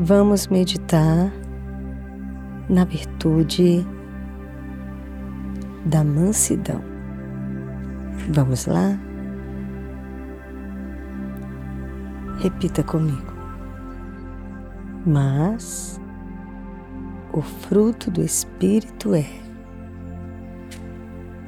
vamos meditar na virtude da mansidão. Vamos lá? Repita comigo. Mas o fruto do Espírito é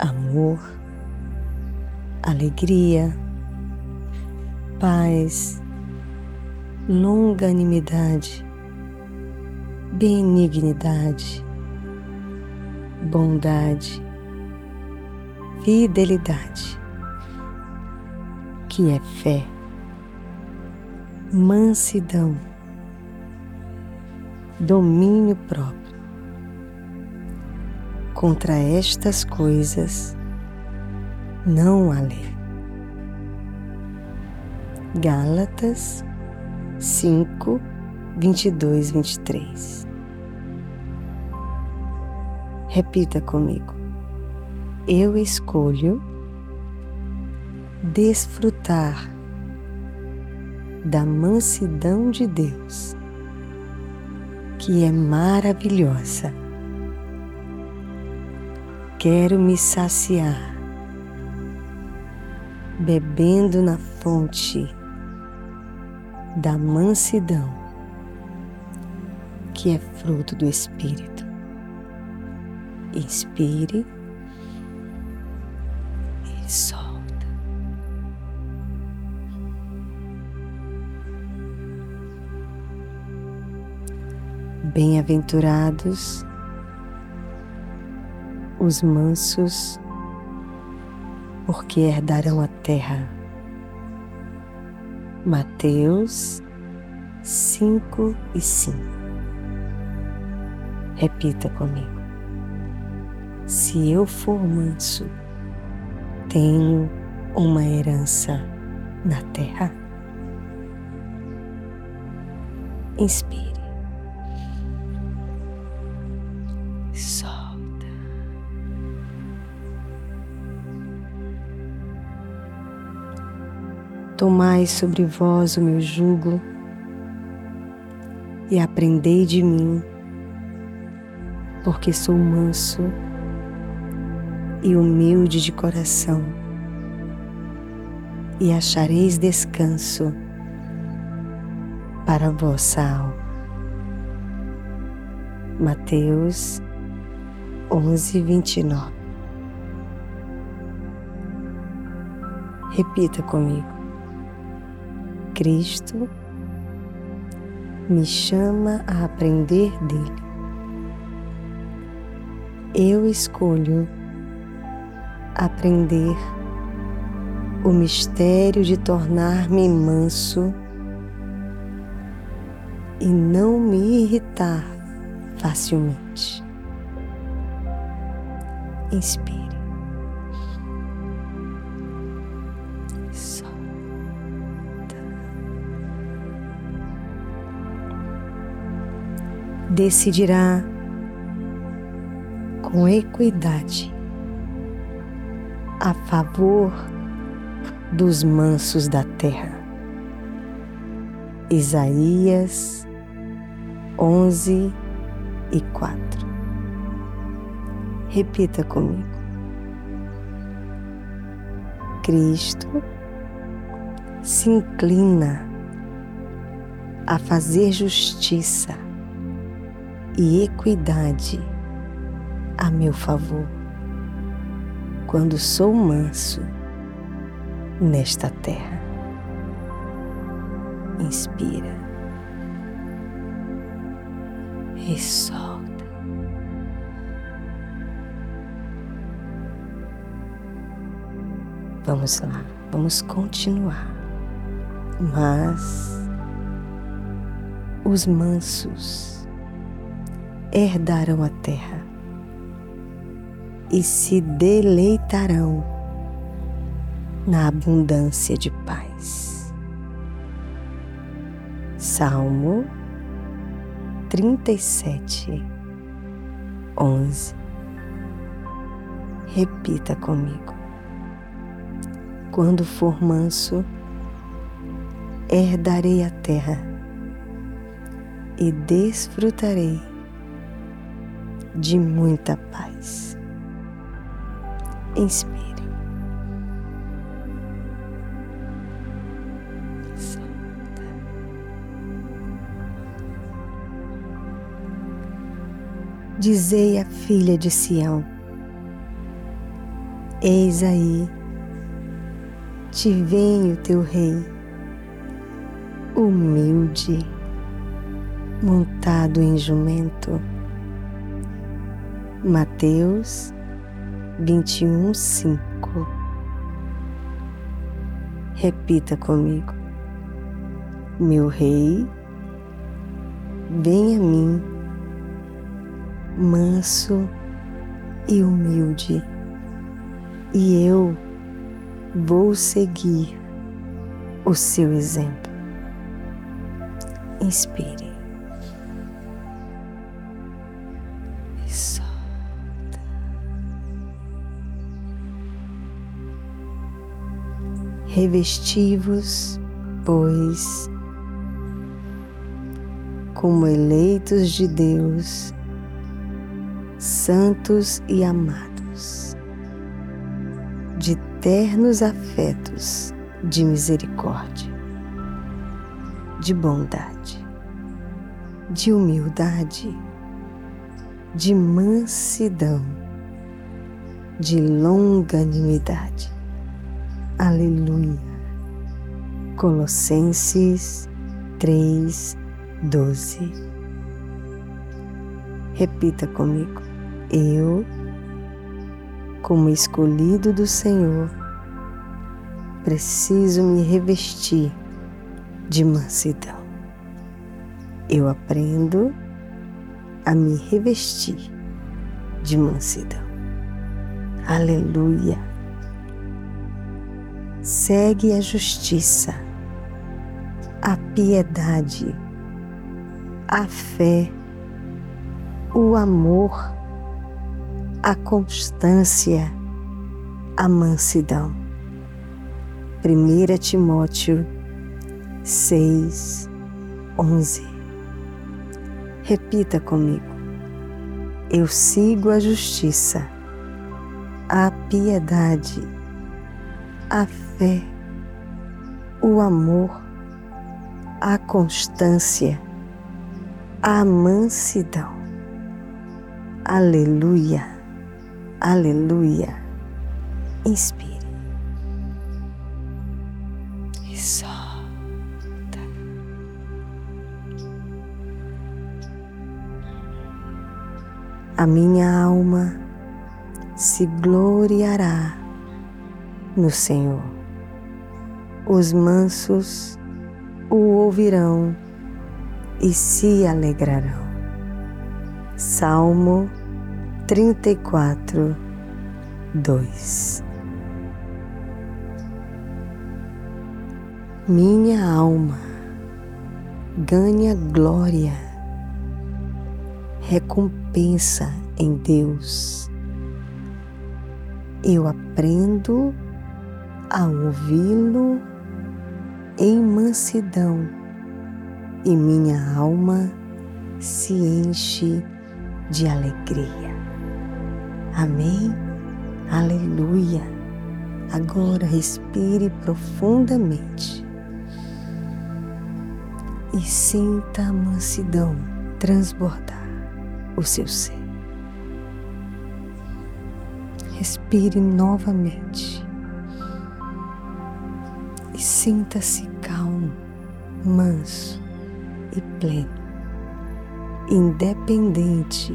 amor, alegria, paz, longanimidade, benignidade, bondade, fidelidade, que é fé, mansidão, domínio próprio. Contra estas coisas não há lei. Gálatas 5, 22, 23. Repita comigo. Eu escolho desfrutar da mansidão de Deus, que é maravilhosa. Quero me saciar, bebendo na fonte da mansidão, que é fruto do Espírito. Inspire e solta. Bem-aventurados os mansos, porque herdarão a terra. Mateus 5 e 5. Repita comigo. Se eu for manso, tenho uma herança na terra. Inspire. Tomai sobre vós o meu jugo e aprendei de mim, porque sou manso e humilde de coração, e achareis descanso para a vossa alma. Mateus 11, 29. Repita comigo. Cristo me chama a aprender dele. Eu escolho aprender o mistério de tornar-me manso e não me irritar facilmente. Inspire. Decidirá com equidade a favor dos mansos da terra. Isaías 11 e 4. Repita comigo. Cristo se inclina a fazer justiça e equidade a meu favor, quando sou manso nesta terra. Inspira e solta. Vamos lá, vamos continuar. Mas os mansos herdarão a terra e se deleitarão na abundância de paz. Salmo 37, 11. Repita comigo. Quando for manso, herdarei a terra e desfrutarei de muita paz. Inspire. Dizei à filha de Sião: Eis aí, te vem o teu rei, humilde, montado em jumento. Mateus 21, 5 Repita comigo. Meu rei, vem a mim manso e humilde, e eu vou seguir o seu exemplo. Inspire. Revestivos, pois, como eleitos de Deus, santos e amados, de ternos afetos de misericórdia, de bondade, de humildade, de mansidão, de longanimidade. Aleluia. Colossenses 3, 12. Repita comigo eu, como escolhido do Senhor, preciso me revestir de mansidão. Eu aprendo a me revestir de mansidão. Aleluia. Segue a justiça, a piedade, a fé, o amor a constância, a mansidão. 1 Timóteo 6, 11. Repita comigo. Eu sigo a justiça, a piedade, a fé, o amor, a constância, a mansidão. Aleluia. Aleluia. Inspire. E solta. A minha alma se gloriará no Senhor. Os mansos o ouvirão e se alegrarão. Salmo 34, 2 Minha alma ganha glória, recompensa em Deus. Eu aprendo a ouvi-lo em mansidão e minha alma se enche de alegria. Amém? Aleluia. Agora respire profundamente e sinta a mansidão transbordar o seu ser. Respire novamente e sinta-se calmo, manso e pleno, independente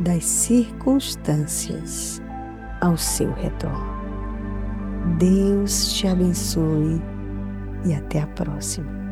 das circunstâncias ao seu redor. Deus te abençoe e até a próxima.